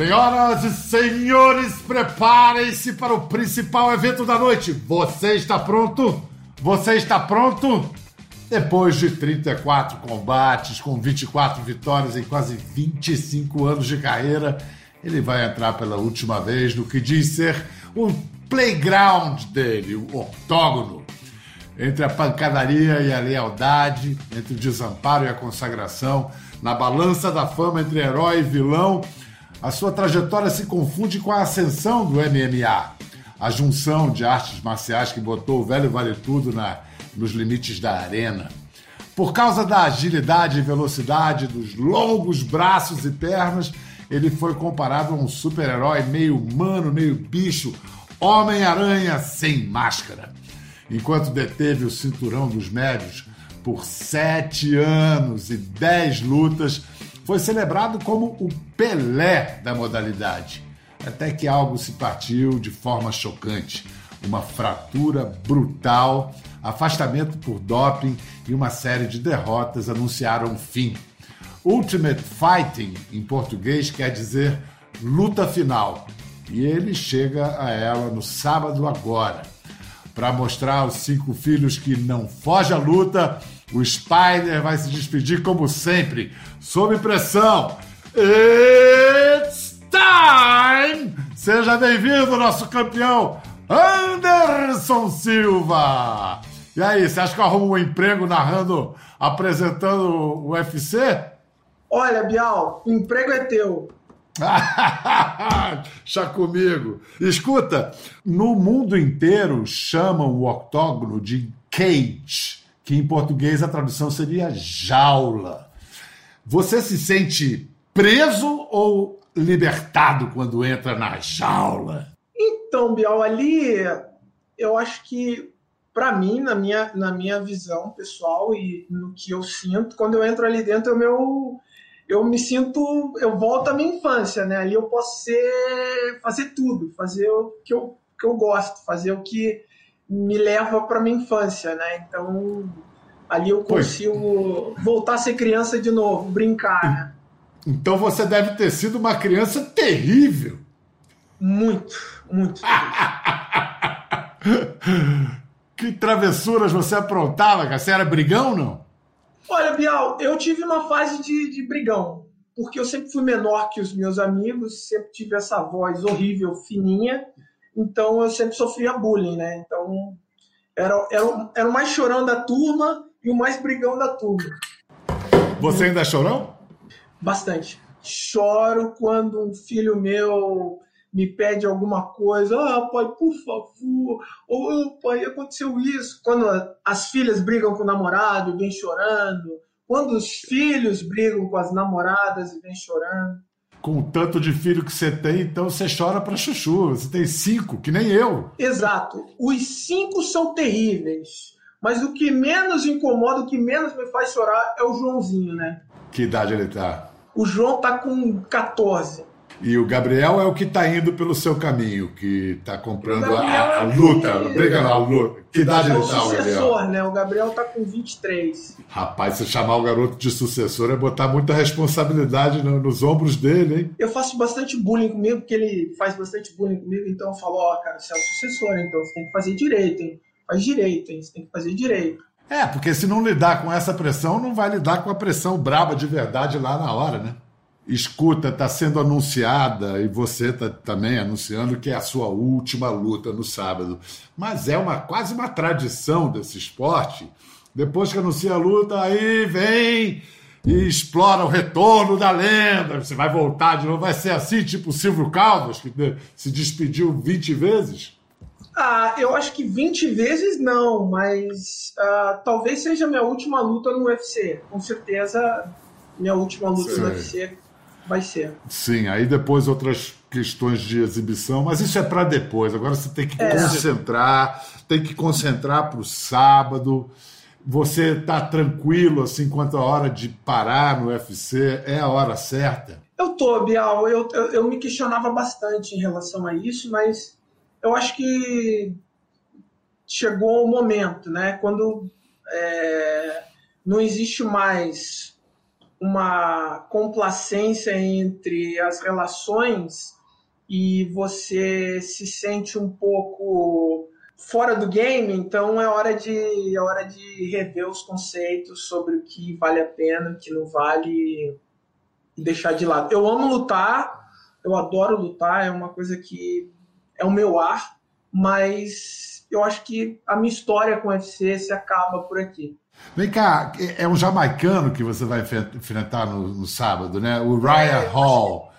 Senhoras e senhores, preparem-se para o principal evento da noite. Você está pronto? Você está pronto? Depois de 34 combates, com 24 vitórias em quase 25 anos de carreira, ele vai entrar pela última vez no que diz ser o playground dele, o octógono. Entre a pancadaria e a lealdade, entre o desamparo e a consagração, na balança da fama entre herói e vilão, a sua trajetória se confunde com a ascensão do MMA, a junção de artes marciais que botou o velho vale tudo na, nos limites da arena. Por causa da agilidade e velocidade, dos longos braços e pernas, ele foi comparado a um super-herói meio humano, meio bicho, Homem-Aranha sem máscara. Enquanto deteve o cinturão dos médios por sete anos e dez lutas, foi celebrado como o Pelé da modalidade. Até que algo se partiu de forma chocante. Uma fratura brutal, afastamento por doping e uma série de derrotas anunciaram fim. Ultimate Fighting, em português, quer dizer luta final. E ele chega a ela no sábado agora. Para mostrar aos cinco filhos que não foge à luta, o Spider vai se despedir como sempre, sob pressão. It's time! Seja bem-vindo, nosso campeão Anderson Silva! E aí, você acha que eu arrumo um emprego narrando, apresentando o UFC? Olha, Bial, o emprego é teu. Chá comigo. Escuta, no mundo inteiro chamam o octógono de cage que em português a tradução seria jaula. Você se sente preso ou libertado quando entra na jaula? Então, Bial, ali eu acho que para mim, na minha, na minha visão pessoal e no que eu sinto, quando eu entro ali dentro, eu, meu, eu me sinto, eu volto à minha infância, né? Ali eu posso ser, fazer tudo, fazer o que eu, que eu gosto, fazer o que me leva para minha infância, né? Então, ali eu consigo voltar a ser criança de novo, brincar, né? Então você deve ter sido uma criança terrível. Muito, muito. que travessuras você aprontava, cara? Você era brigão ou não? Olha, Bial, eu tive uma fase de, de brigão, porque eu sempre fui menor que os meus amigos, sempre tive essa voz horrível, fininha, então eu sempre sofria bullying, né? Então era, era, era o mais chorão da turma e o mais brigão da turma. Você ainda é chorão? Bastante. Choro quando um filho meu me pede alguma coisa, ah, pai, por favor, ou oh, pai, aconteceu isso. Quando as filhas brigam com o namorado e vem chorando, quando os filhos brigam com as namoradas e vem chorando com o tanto de filho que você tem, então você chora para chuchu. Você tem cinco, que nem eu. Exato. Os cinco são terríveis. Mas o que menos incomoda, o que menos me faz chorar é o Joãozinho, né? Que idade ele tá? O João tá com 14. E o Gabriel é o que está indo pelo seu caminho, que está comprando a, a, é luta, que... briga na luta. Que idade é ele está, o Gabriel? né? O Gabriel está com 23. Rapaz, se chamar o garoto de sucessor é botar muita responsabilidade no, nos ombros dele, hein? Eu faço bastante bullying comigo, porque ele faz bastante bullying comigo, então eu falo, ó, oh, cara, você é o sucessor, então você tem que fazer direito, hein? Faz direito, hein? Você tem que fazer direito. É, porque se não lidar com essa pressão, não vai lidar com a pressão braba de verdade lá na hora, né? Escuta, está sendo anunciada, e você está também anunciando que é a sua última luta no sábado. Mas é uma quase uma tradição desse esporte. Depois que anuncia a luta, aí vem e explora o retorno da lenda. Você vai voltar de novo. Vai ser assim, tipo o Silvio Caldas, que se despediu 20 vezes? Ah, eu acho que 20 vezes não, mas uh, talvez seja minha última luta no UFC. Com certeza, minha última luta Sim. no UFC vai ser. Sim, aí depois outras questões de exibição, mas isso é para depois. Agora você tem que é. concentrar, tem que concentrar para o sábado. Você está tranquilo assim quanto a hora de parar no UFC? É a hora certa? Eu tô, Bial. Eu, eu, eu me questionava bastante em relação a isso, mas eu acho que chegou o momento, né? Quando é, não existe mais uma complacência entre as relações e você se sente um pouco fora do game, então é hora de é hora de rever os conceitos sobre o que vale a pena, o que não vale e deixar de lado. Eu amo lutar, eu adoro lutar, é uma coisa que é o meu ar, mas eu acho que a minha história com o UFC se acaba por aqui. Vem cá, é um jamaicano que você vai enfrentar no, no sábado, né? O Ryan é, Hall.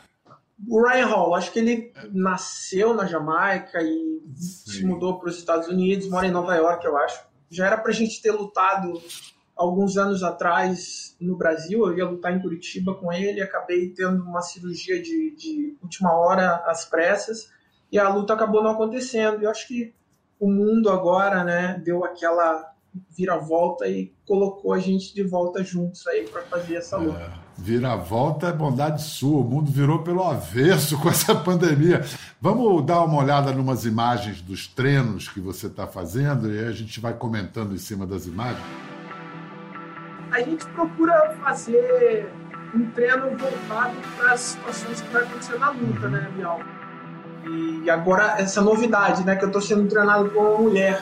O Ryan Hall, acho que ele nasceu na Jamaica e Sim. se mudou para os Estados Unidos, mora em Nova York, eu acho. Já era para a gente ter lutado alguns anos atrás no Brasil, eu ia lutar em Curitiba com ele, acabei tendo uma cirurgia de, de última hora às pressas e a luta acabou não acontecendo. Eu acho que o mundo agora, né, deu aquela vira-volta e colocou a gente de volta juntos aí para fazer essa luta. É, vira-volta é bondade sua, o mundo virou pelo avesso com essa pandemia. Vamos dar uma olhada numas imagens dos treinos que você está fazendo e aí a gente vai comentando em cima das imagens. A gente procura fazer um treino voltado para as situações que vai acontecer na luta, né, Bial? E agora essa novidade, né, que eu estou sendo treinado por uma mulher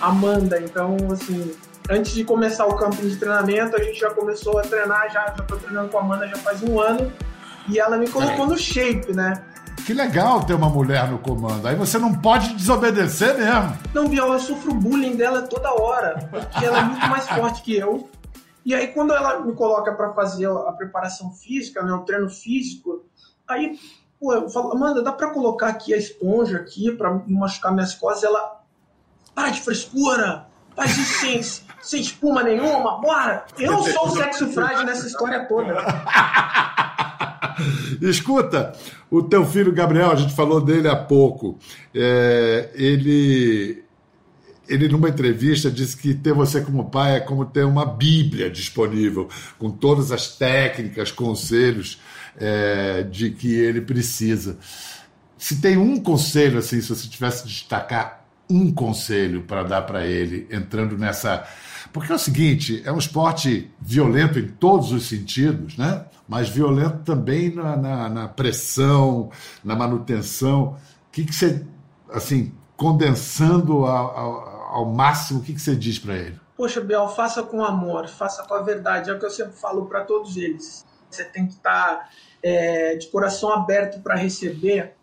Amanda. Então, assim, antes de começar o campo de treinamento, a gente já começou a treinar, já, já tô treinando com a Amanda já faz um ano. E ela me colocou é. no shape, né? Que legal ter uma mulher no comando. Aí você não pode desobedecer mesmo. Não, Biel, eu sofro bullying dela toda hora. Porque ela é muito mais forte que eu. E aí, quando ela me coloca para fazer a preparação física, né, o treino físico, aí, pô, eu falo, Amanda, dá para colocar aqui a esponja aqui para machucar minhas costas? Ela, para de frescura! Faz isso sem, sem espuma nenhuma, bora! Eu sou o sexo frágil nessa história toda. Escuta, o teu filho Gabriel, a gente falou dele há pouco. É, ele, ele, numa entrevista, disse que ter você como pai é como ter uma Bíblia disponível, com todas as técnicas, conselhos é, de que ele precisa. Se tem um conselho, assim, se você tivesse de destacar um conselho para dar para ele, entrando nessa. Porque é o seguinte: é um esporte violento em todos os sentidos, né? mas violento também na, na, na pressão, na manutenção. O que, que você, assim, condensando ao, ao, ao máximo, o que, que você diz para ele? Poxa, Biel, faça com amor, faça com a verdade. É o que eu sempre falo para todos eles. Você tem que estar tá, é, de coração aberto para receber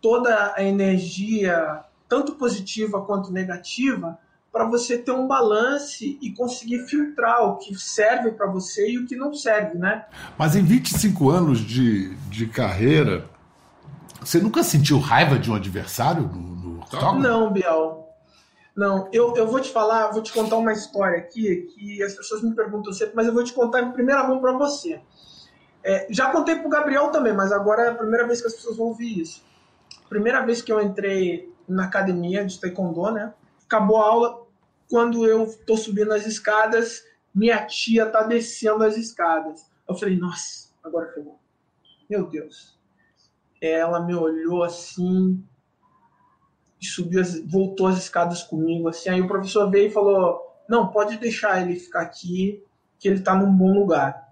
toda a energia tanto positiva quanto negativa, para você ter um balance e conseguir filtrar o que serve para você e o que não serve, né? Mas em 25 anos de, de carreira, você nunca sentiu raiva de um adversário no, no Não, Biel. Não, eu, eu vou te falar, vou te contar uma história aqui que as pessoas me perguntam sempre, mas eu vou te contar em primeira mão para você. É, já contei para o Gabriel também, mas agora é a primeira vez que as pessoas vão ouvir isso. Primeira vez que eu entrei na academia de taekwondo, né? Acabou a aula, quando eu tô subindo as escadas, minha tia tá descendo as escadas. Eu falei, nossa, agora ferrou. Meu Deus. Ela me olhou assim subiu, as, voltou as escadas comigo, assim. Aí o professor veio e falou, não, pode deixar ele ficar aqui, que ele tá num bom lugar.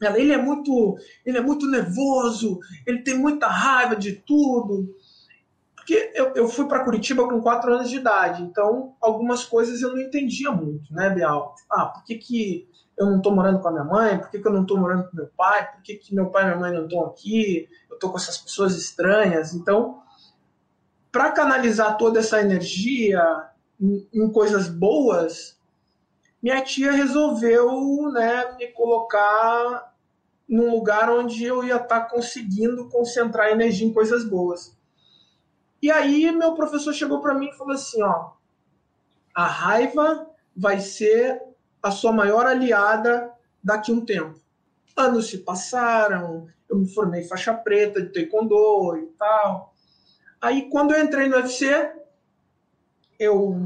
Ele é muito, ele é muito nervoso, ele tem muita raiva de tudo. Porque eu, eu fui para Curitiba com 4 anos de idade, então algumas coisas eu não entendia muito, né, Bial? Ah, por que, que eu não estou morando com a minha mãe? Por que, que eu não estou morando com meu pai? Por que, que meu pai e minha mãe não estão aqui? Eu estou com essas pessoas estranhas. Então, para canalizar toda essa energia em, em, coisas boas, minha tia resolveu né, me colocar num lugar onde eu ia estar tá conseguindo concentrar energia em coisas boas. E aí meu professor chegou para mim e falou assim, ó, a raiva vai ser a sua maior aliada daqui a um tempo. Anos se passaram, eu me formei faixa preta de taekwondo e tal. Aí quando eu entrei no UFC, eu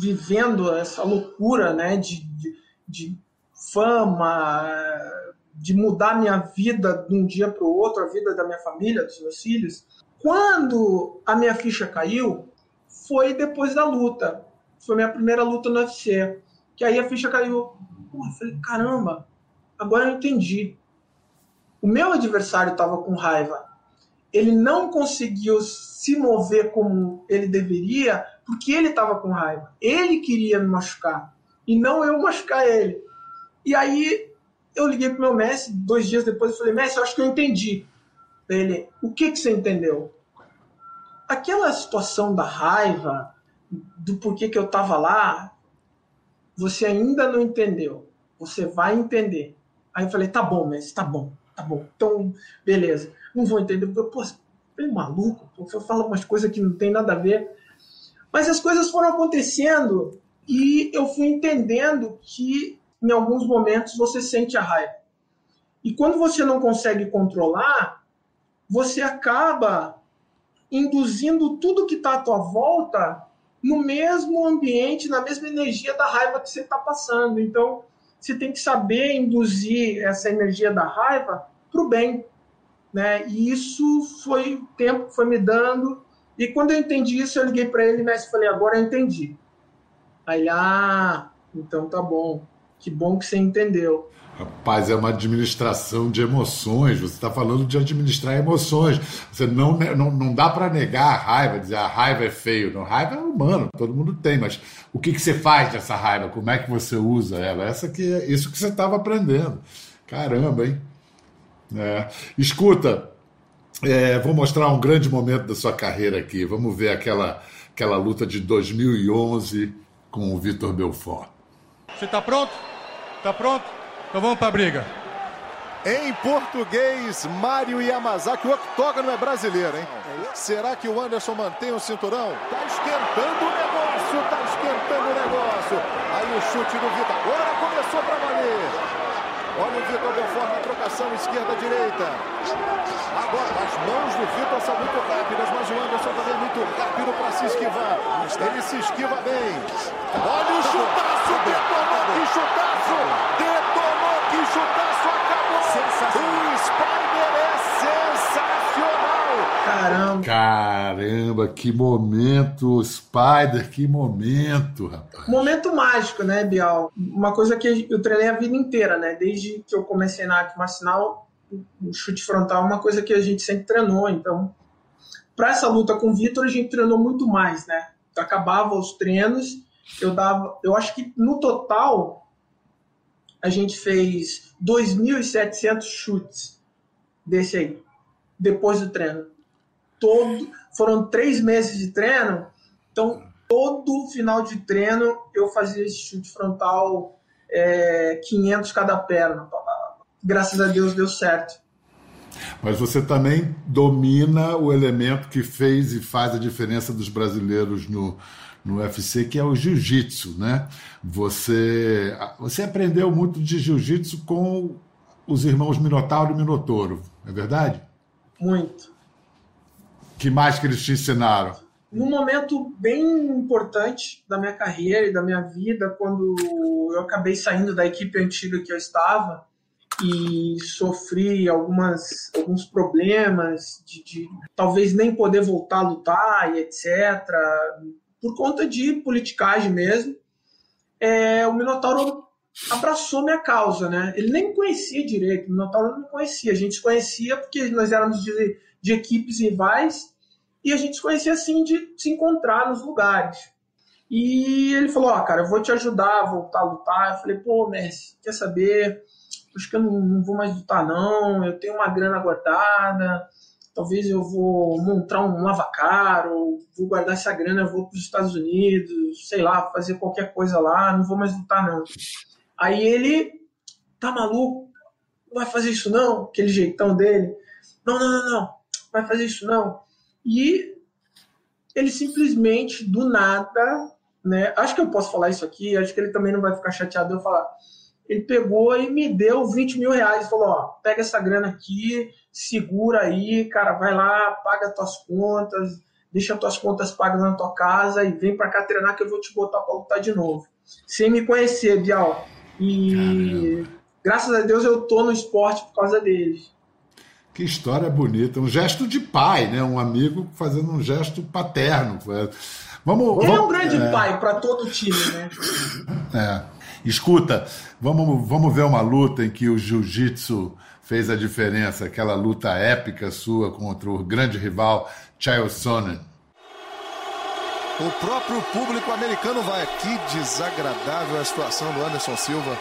vivendo essa loucura, né, de, de, de fama, de mudar minha vida de um dia para o outro, a vida da minha família, dos meus filhos, quando a minha ficha caiu, foi depois da luta. Foi minha primeira luta no UFC. Que aí a ficha caiu. Porra, falei, caramba, agora eu entendi. O meu adversário estava com raiva. Ele não conseguiu se mover como ele deveria porque ele estava com raiva. Ele queria me machucar e não eu machucar ele. E aí eu liguei pro meu mestre dois dias depois e falei, mestre, eu acho que eu entendi. Ele, o que que você entendeu? Aquela situação da raiva, do porquê que eu estava lá, você ainda não entendeu. Você vai entender. Aí eu falei, tá bom, mestre, tá bom, tá bom. Então, beleza. Não vou entender. Pô, é maluco, eu falo umas coisas que não tem nada a ver. Mas as coisas foram acontecendo e eu fui entendendo que em alguns momentos você sente a raiva. E quando você não consegue controlar, você acaba induzindo tudo que está à tua volta no mesmo ambiente, na mesma energia da raiva que você está passando. Então, você tem que saber induzir essa energia da raiva para o bem. Né? E isso foi o tempo foi me dando. E quando eu entendi isso, eu liguei para ele e falei: agora eu entendi. Aí, ah, então tá bom. Que bom que você entendeu. Rapaz, é uma administração de emoções. Você está falando de administrar emoções. Você não, não, não dá para negar a raiva, dizer a raiva é feio. Não, raiva é humano, todo mundo tem. Mas o que, que você faz dessa raiva? Como é que você usa ela? Essa que é isso que você estava aprendendo. Caramba, hein? É. Escuta, é, vou mostrar um grande momento da sua carreira aqui. Vamos ver aquela, aquela luta de 2011 com o Vitor Belfort. Você está pronto? Está pronto? Então vamos para a briga. Em português, Mário Yamazaki, o octógono é brasileiro, hein? Será que o Anderson mantém o cinturão? Tá esquentando o negócio, tá esquentando o negócio. Aí o chute do Vitor, agora começou para valer. Olha o Vitor Belfort na trocação esquerda-direita. Agora, as mãos do Vitor são muito rápidas, mas o Anderson também é muito rápido para se esquivar. Ele se esquiva bem. Olha o chutaço, detonou, que chutaço! Detonou, que chutaço, acabou! O Spider é sensacional! Caramba! Caramba, que momento, Spider, que momento, rapaz. Momento mágico, né, Bial? Uma coisa que eu treinei a vida inteira, né? Desde que eu comecei na arte marcial, o chute frontal é uma coisa que a gente sempre treinou, então para essa luta com o Vitor a gente treinou muito mais, né? Acabava os treinos, eu dava, eu acho que no total a gente fez 2.700 chutes desse aí, depois do treino. Todo, foram três meses de treino, então todo final de treino eu fazia esse chute frontal é, 500 cada perna graças a Deus deu certo. Mas você também domina o elemento que fez e faz a diferença dos brasileiros no, no UFC, que é o jiu-jitsu, né? Você, você aprendeu muito de jiu-jitsu com os irmãos Minotauro e Minotoro, é verdade? Muito. que mais que eles te ensinaram? Num momento bem importante da minha carreira e da minha vida, quando eu acabei saindo da equipe antiga que eu estava, e sofri algumas, alguns problemas de, de, talvez nem poder voltar a lutar e etc. Por conta de politicagem mesmo. É, o Minotauro abraçou minha causa, né? Ele nem conhecia direito, o Minotauro não conhecia. A gente se conhecia porque nós éramos de, de equipes rivais e a gente se conhecia assim de se encontrar nos lugares. E ele falou: Ó, oh, cara, eu vou te ajudar a voltar a lutar. Eu falei: pô, Messi, quer saber? acho que eu não, não, vou mais lutar não, eu tenho uma grana guardada, talvez eu vou montar um lavacaro, vou guardar essa grana, vou para os Estados Unidos, sei lá, fazer qualquer coisa lá, não vou mais lutar não. Aí ele, tá maluco? Não vai fazer isso não? Aquele jeitão dele. Não, não, não, não, vai fazer isso não. E ele simplesmente, do nada, né? Acho que eu posso falar isso aqui, acho que ele também não vai ficar chateado eu falar ele pegou e me deu 20 mil reais. Falou: ó, pega essa grana aqui, segura aí, cara, vai lá, paga tuas contas, deixa tuas contas pagas na tua casa e vem para cá treinar que eu vou te botar para lutar de novo. Sem me conhecer, Bial. E Caramba. graças a Deus eu tô no esporte por causa deles. Que história bonita, um gesto de pai, né? Um amigo fazendo um gesto paterno. Vamos, Ele vamos, é um grande é... pai para todo o time, né? É. Escuta, vamos, vamos ver uma luta em que o jiu-jitsu fez a diferença, aquela luta épica sua contra o grande rival Chael Sonnen. O próprio público americano vai. Que desagradável a situação do Anderson Silva.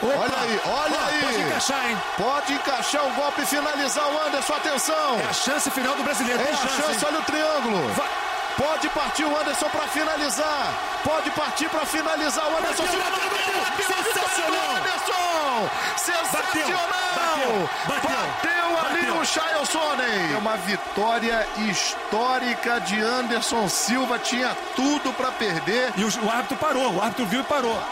Opa, olha aí, olha aí. Pode encaixar, hein? Pode encaixar o golpe e finalizar o Anderson. Atenção. É a chance final do brasileiro. É a chance, chance olha o triângulo. Vai. Pode partir o Anderson para finalizar. Pode partir para finalizar o Anderson. Bateu, bateu, bateu. Sensacional. Anderson. Sensacional. Bateu, bateu, bateu ali o Sonnen. É uma vitória histórica de Anderson Silva. Tinha tudo para perder. E o, o árbitro parou. O árbitro viu e parou.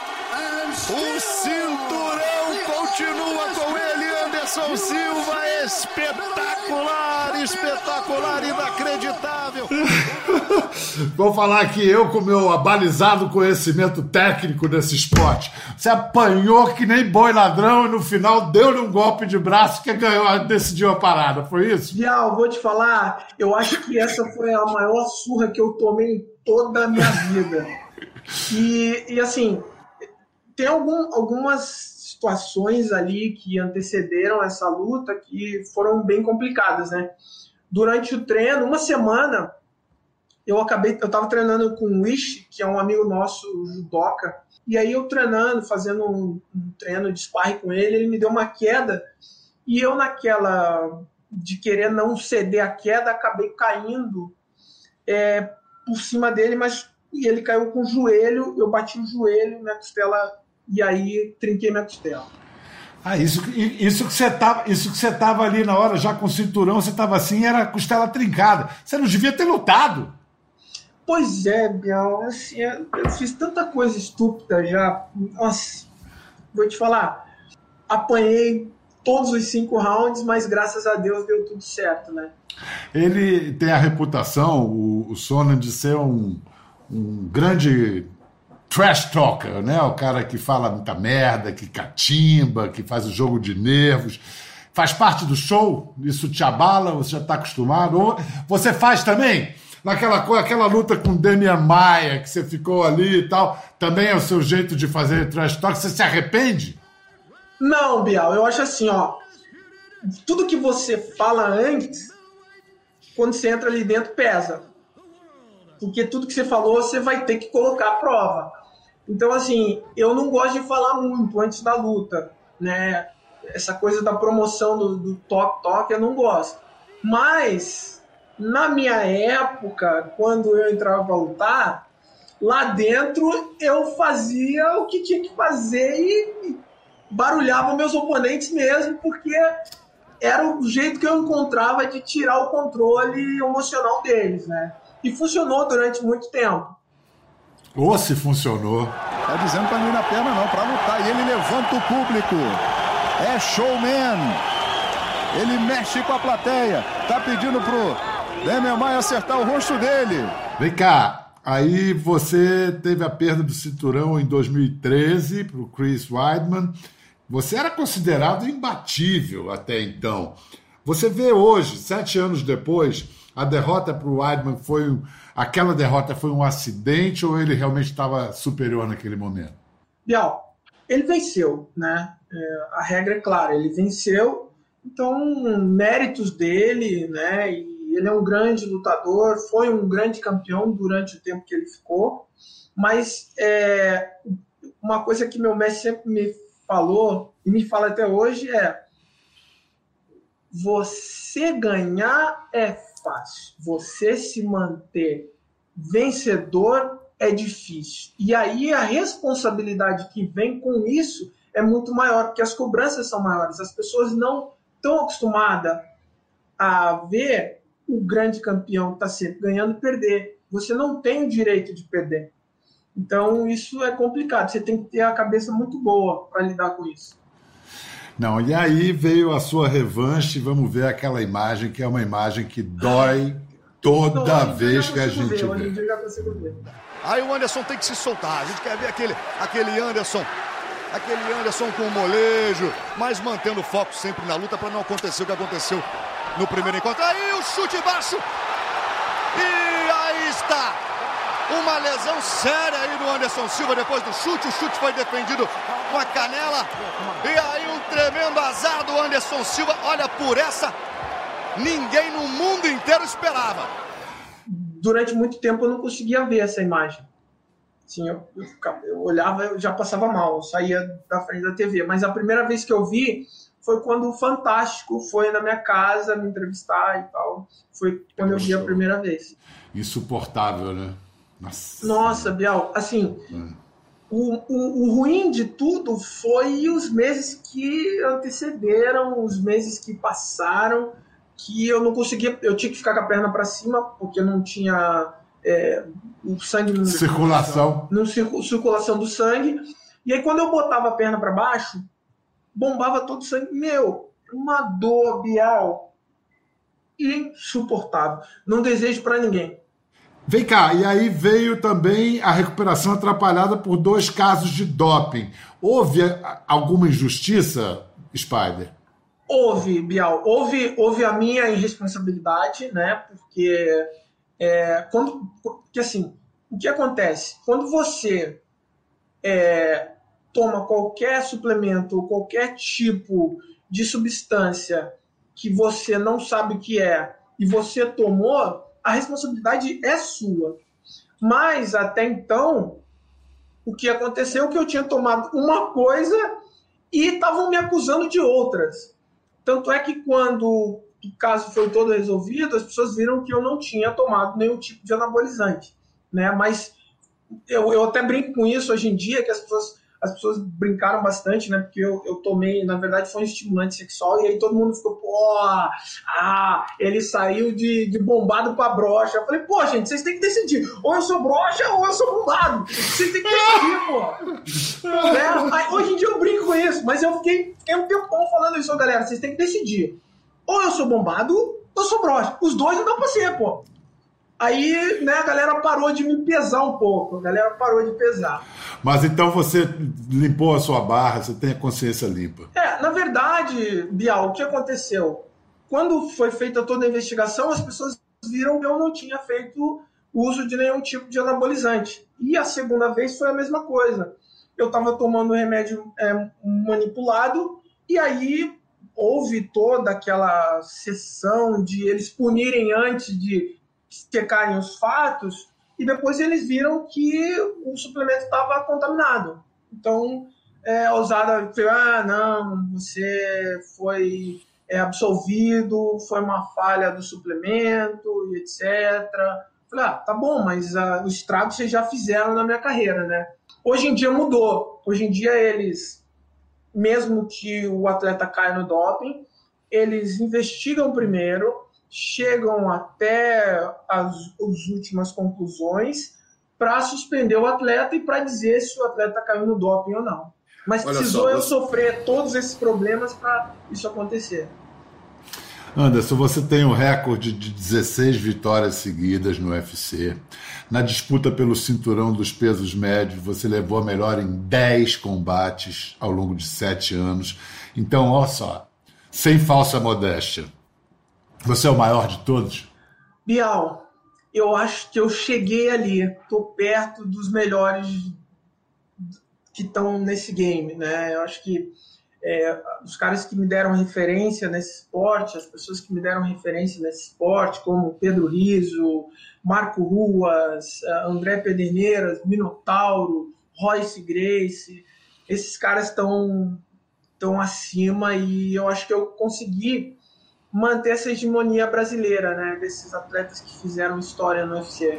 O cinturão continua com ele, Anderson Silva. Espetacular, espetacular, inacreditável. Vou falar aqui, eu com meu abalizado conhecimento técnico desse esporte. Você apanhou que nem boi ladrão e no final deu-lhe um golpe de braço que ganhou, decidiu a parada, foi isso? Vial, vou te falar, eu acho que essa foi a maior surra que eu tomei em toda a minha vida. E, e assim, tem algum, algumas situações ali que antecederam essa luta que foram bem complicadas, né? Durante o treino, uma semana, eu acabei, eu tava treinando com o Wish, que é um amigo nosso, judoca, e aí eu treinando, fazendo um, um treino de sparring com ele, ele me deu uma queda, e eu naquela de querer não ceder a queda, acabei caindo é, por cima dele, mas e ele caiu com o joelho, eu bati o joelho, minha costela e aí trinquei minha costela. Ah, isso, isso que você tava, isso que você tava ali na hora, já com o cinturão, você tava assim, era costela trincada. Você não devia ter lutado. Pois é, Biel, assim, eu fiz tanta coisa estúpida já. Nossa, vou te falar, apanhei todos os cinco rounds, mas graças a Deus deu tudo certo, né? Ele tem a reputação, o, o Sonnen, de ser um, um grande trash talker, né? O cara que fala muita merda, que catimba, que faz o jogo de nervos. Faz parte do show? Isso te abala? Você já está acostumado? Ou você faz também? Naquela aquela luta com Demian Maia, que você ficou ali e tal, também é o seu jeito de fazer trash talk? Você se arrepende? Não, Bial, eu acho assim, ó. Tudo que você fala antes, quando você entra ali dentro, pesa. Porque tudo que você falou, você vai ter que colocar à prova. Então, assim, eu não gosto de falar muito antes da luta, né? Essa coisa da promoção do, do toque-toque, eu não gosto. Mas, na minha época, quando eu entrava para lutar, lá dentro eu fazia o que tinha que fazer e barulhava meus oponentes mesmo, porque era o jeito que eu encontrava de tirar o controle emocional deles, né? E funcionou durante muito tempo. Ou se funcionou. Tá dizendo pra não ir na perna não, pra lutar. E ele levanta o público. É showman. Ele mexe com a plateia. Tá pedindo pro Demian Maia acertar o rosto dele. Vem cá. Aí você teve a perda do cinturão em 2013 pro Chris Weidman. Você era considerado imbatível até então. Você vê hoje, sete anos depois, a derrota para o Weidman foi aquela derrota foi um acidente ou ele realmente estava superior naquele momento? Bial, ele venceu, né? É, a regra é clara, ele venceu, então méritos dele, né? E ele é um grande lutador, foi um grande campeão durante o tempo que ele ficou, mas é, uma coisa que meu mestre sempre me falou e me fala até hoje é você ganhar é fácil. Você se manter vencedor é difícil. E aí a responsabilidade que vem com isso é muito maior, porque as cobranças são maiores. As pessoas não estão acostumadas a ver o grande campeão tá sempre ganhando e perder. Você não tem o direito de perder. Então isso é complicado. Você tem que ter a cabeça muito boa para lidar com isso. Não, e aí veio a sua revanche, vamos ver aquela imagem, que é uma imagem que dói toda não, vez que a gente ver, vê. Aí o Anderson tem que se soltar, a gente quer ver aquele, aquele Anderson, aquele Anderson com o molejo, mas mantendo o foco sempre na luta para não acontecer o que aconteceu no primeiro encontro. Aí o chute baixo, e aí está, uma lesão séria aí do Anderson Silva depois do chute. O chute foi defendido com a canela. E aí tremendo azar do Anderson Silva. Olha, por essa, ninguém no mundo inteiro esperava. Durante muito tempo eu não conseguia ver essa imagem. Assim, eu, eu, eu olhava, eu já passava mal, eu saía da frente da TV. Mas a primeira vez que eu vi foi quando o Fantástico foi na minha casa me entrevistar e tal. Foi quando eu vi a primeira vez. Insuportável, né? Nossa, Nossa Biel, assim, hum. O, o, o, ruim de tudo foi os meses que antecederam, os meses que passaram, que eu não conseguia, eu tinha que ficar com a perna para cima, porque não tinha é, o sangue no circulação, no circulação do sangue. E aí quando eu botava a perna para baixo, bombava todo o sangue. Meu, uma dor, Bial, insuportável. Não desejo para ninguém. Vem cá, e aí veio também a recuperação atrapalhada por dois casos de doping. Houve alguma injustiça, Spider? Houve, Bial. Houve, houve a minha irresponsabilidade, né? Porque é, quando, porque assim, o que acontece? Quando você é, toma qualquer suplemento qualquer tipo de substância que você não sabe o que é e você tomou, a responsabilidade é sua. Mas até então, o que aconteceu é que eu tinha tomado uma coisa e estavam me acusando de outras. Tanto é que quando o caso foi todo resolvido, as pessoas viram que eu não tinha tomado nenhum tipo de anabolizante, né? Mas eu, eu até brinco com isso hoje em dia, que as pessoas as pessoas brincaram bastante, né? Porque eu, eu tomei, na verdade, foi um estimulante sexual, e aí todo mundo ficou, pô, ah, ele saiu de, de bombado pra brocha. Eu falei, pô, gente, vocês têm que decidir. Ou eu sou brocha ou eu sou bombado. Vocês têm que decidir, pô. né? aí, hoje em dia eu brinco com isso, mas eu fiquei, fiquei um tempão falando isso, galera, vocês têm que decidir. Ou eu sou bombado ou eu sou brocha. Os dois não dá pra ser, pô. Aí, né, a galera parou de me pesar um pouco. A galera parou de pesar. Mas então você limpou a sua barra, você tem a consciência limpa. É, na verdade, Bial, o que aconteceu? Quando foi feita toda a investigação, as pessoas viram que eu não tinha feito uso de nenhum tipo de anabolizante. E a segunda vez foi a mesma coisa. Eu estava tomando remédio é, manipulado e aí houve toda aquela sessão de eles punirem antes de checarem os fatos e depois eles viram que o suplemento estava contaminado. Então, é, a usada falou, ah, não, você foi é, absolvido, foi uma falha do suplemento etc. Falei, ah, tá bom, mas uh, o estrago vocês já fizeram na minha carreira, né? Hoje em dia mudou. Hoje em dia eles, mesmo que o atleta caia no doping, eles investigam primeiro, chegam até as, as últimas conclusões para suspender o atleta e para dizer se o atleta caiu no doping ou não. Mas Olha precisou só, eu sofrer todos esses problemas para isso acontecer. Anderson, você tem um recorde de 16 vitórias seguidas no UFC. Na disputa pelo cinturão dos pesos médios, você levou a melhor em 10 combates ao longo de 7 anos. Então, olha só, sem falsa modéstia, você é o maior de todos? Bial, eu acho que eu cheguei ali, tô perto dos melhores que estão nesse game, né? Eu acho que é, os caras que me deram referência nesse esporte, as pessoas que me deram referência nesse esporte, como Pedro Riso, Marco Ruas, é, André Pederneiras, Minotauro, Royce Grace, esses caras estão estão acima e eu acho que eu consegui manter essa hegemonia brasileira, né? Desses atletas que fizeram história no UFC.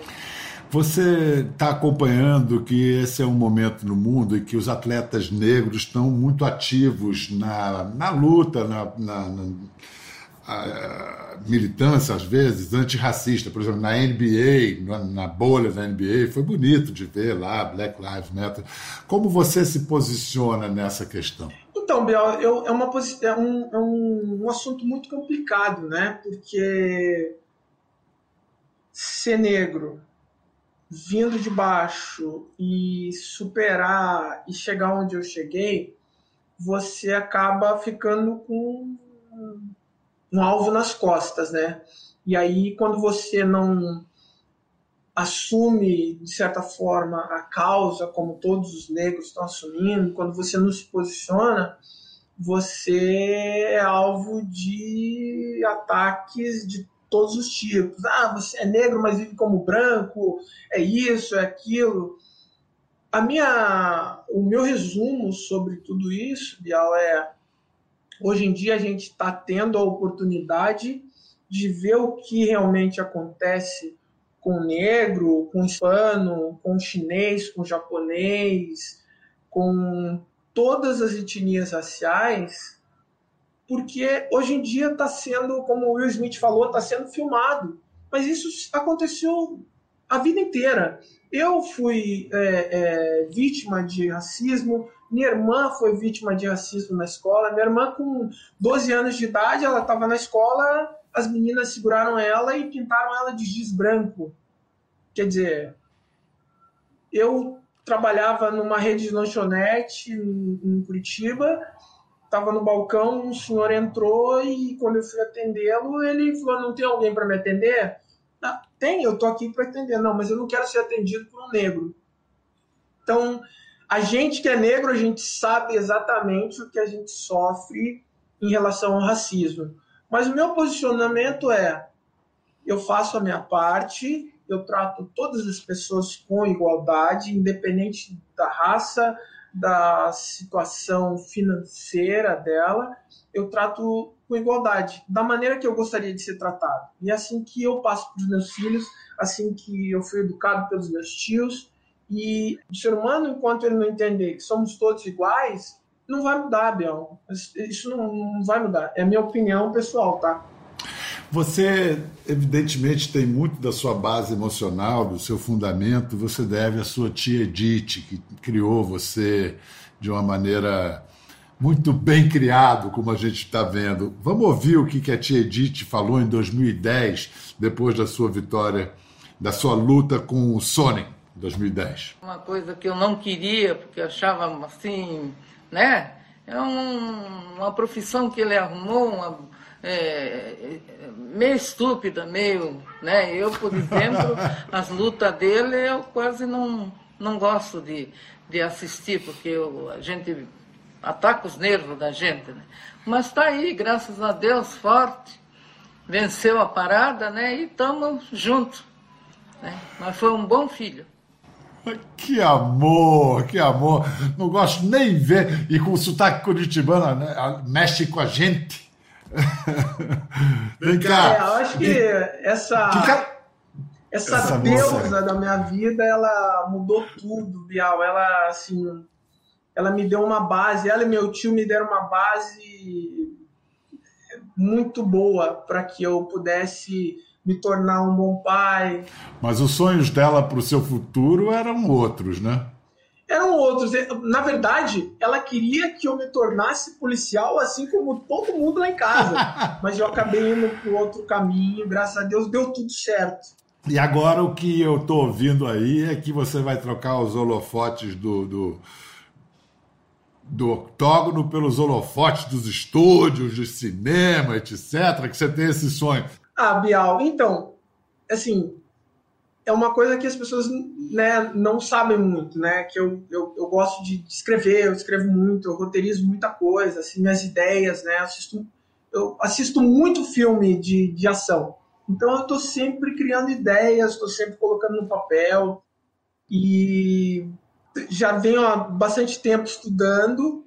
Você está acompanhando que esse é um momento no mundo em que os atletas negros estão muito ativos na, na luta, na, na, na militância, às vezes, antirracista. Por exemplo, na NBA, na, na bolha da NBA, foi bonito de ver lá Black Lives Matter. Como você se posiciona nessa questão? Então, Biel, eu, é, uma, é, um, é um, um assunto muito complicado, né? Porque ser negro, vindo de baixo e superar e chegar onde eu cheguei, você acaba ficando com um alvo nas costas, né? E aí, quando você não assume, de certa forma, a causa, como todos os negros estão assumindo, quando você não se posiciona, você é alvo de ataques de todos os tipos. Ah, você é negro, mas vive como branco, é isso, é aquilo. A minha, o meu resumo sobre tudo isso, Bial, é hoje em dia a gente está tendo a oportunidade de ver o que realmente acontece com negro, com hispano, com chinês, com japonês, com todas as etnias raciais, porque hoje em dia está sendo, como o Will Smith falou, está sendo filmado. Mas isso aconteceu a vida inteira. Eu fui é, é, vítima de racismo, minha irmã foi vítima de racismo na escola. Minha irmã, com 12 anos de idade, ela estava na escola, as meninas seguraram ela e pintaram ela de giz branco. Quer dizer, eu trabalhava numa rede de lanchonete em Curitiba, estava no balcão, um senhor entrou e quando eu fui atendê-lo, ele falou: Não tem alguém para me atender? Ah, tem, eu tô aqui para atender. Não, mas eu não quero ser atendido por um negro. Então, a gente que é negro, a gente sabe exatamente o que a gente sofre em relação ao racismo. Mas o meu posicionamento é: eu faço a minha parte, eu trato todas as pessoas com igualdade, independente da raça, da situação financeira dela, eu trato com igualdade, da maneira que eu gostaria de ser tratado. E é assim que eu passo para os meus filhos, assim que eu fui educado pelos meus tios. E o ser humano, enquanto ele não entender que somos todos iguais, não vai mudar, Biel. Isso não, não vai mudar. É a minha opinião pessoal, tá? Você, evidentemente, tem muito da sua base emocional, do seu fundamento, você deve à sua tia Edith, que criou você de uma maneira muito bem criado, como a gente está vendo. Vamos ouvir o que a tia Edith falou em 2010, depois da sua vitória, da sua luta com o Sony, em 2010. Uma coisa que eu não queria, porque achava assim, né? É um, uma profissão que ele arrumou, uma é, meio estúpida, meio. Né? Eu, por exemplo, as lutas dele eu quase não, não gosto de, de assistir, porque eu, a gente ataca os nervos da gente. Né? Mas está aí, graças a Deus, forte, venceu a parada né? e estamos juntos. Né? Mas foi um bom filho. Que amor, que amor. Não gosto nem ver. E com o sotaque curitibano, né? mexe com a gente. Vem cá. É, eu acho que essa, que essa, essa deusa moça. da minha vida, ela mudou tudo, Bial. Ela, assim, ela me deu uma base, ela e meu tio me deram uma base muito boa para que eu pudesse me tornar um bom pai. Mas os sonhos dela para o seu futuro eram outros, né? eram outros. Na verdade, ela queria que eu me tornasse policial, assim como todo mundo lá em casa. Mas eu acabei indo para outro caminho, graças a Deus deu tudo certo. E agora o que eu estou ouvindo aí é que você vai trocar os holofotes do, do, do octógono pelos holofotes dos estúdios, de cinema, etc. Que você tem esse sonho. Ah, Bial, então, assim, é uma coisa que as pessoas né, não sabem muito, né? Que eu, eu, eu, gosto de escrever, eu escrevo muito, eu roteirizo muita coisa, assim, minhas ideias, né? Assisto, eu assisto muito filme de, de ação. Então eu estou sempre criando ideias, estou sempre colocando no papel e já venho há bastante tempo estudando,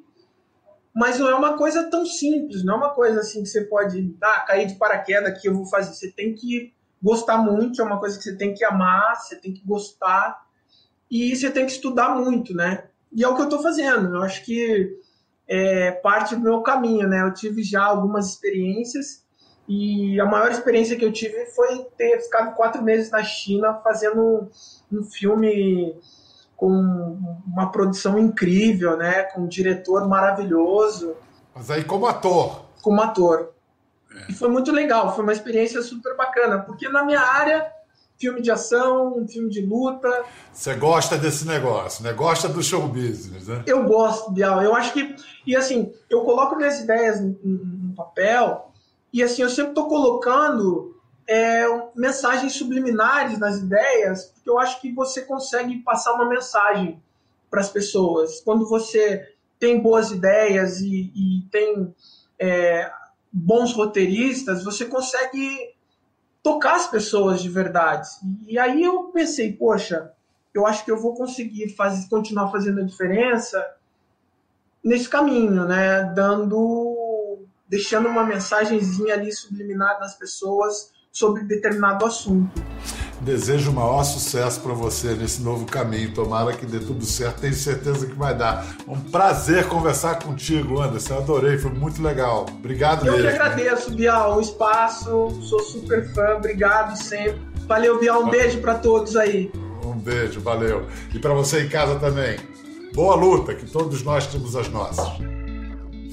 mas não é uma coisa tão simples, não é uma coisa assim que você pode ah, cair de paraquedas que eu vou fazer. Você tem que gostar muito, é uma coisa que você tem que amar, você tem que gostar e você tem que estudar muito, né? E é o que eu estou fazendo. Eu acho que é parte do meu caminho, né? Eu tive já algumas experiências e a maior experiência que eu tive foi ter ficado quatro meses na China fazendo um filme com uma produção incrível, né? Com um diretor maravilhoso. Mas aí como ator? Como ator. E foi muito legal, foi uma experiência super bacana, porque na minha área, filme de ação, filme de luta. Você gosta desse negócio, né? Gosta do show business, né? Eu gosto, Bial. Eu acho que. E assim, eu coloco minhas ideias no, no papel, e assim, eu sempre estou colocando é, mensagens subliminares nas ideias, porque eu acho que você consegue passar uma mensagem para as pessoas. Quando você tem boas ideias e, e tem é, bons roteiristas, você consegue tocar as pessoas de verdade. E aí eu pensei, poxa, eu acho que eu vou conseguir fazer, continuar fazendo a diferença nesse caminho, né? Dando, deixando uma mensagenzinha ali subliminar nas pessoas sobre determinado assunto. Desejo o maior sucesso para você nesse novo caminho. Tomara que dê tudo certo. Tenho certeza que vai dar. Um prazer conversar contigo, Anderson. Eu adorei, foi muito legal. Obrigado Eu mesmo. que agradeço, Bial, o espaço. Sou super fã. Obrigado sempre. Valeu, Bial. Um beijo para todos aí. Um beijo, valeu. E para você em casa também. Boa luta, que todos nós temos as nossas.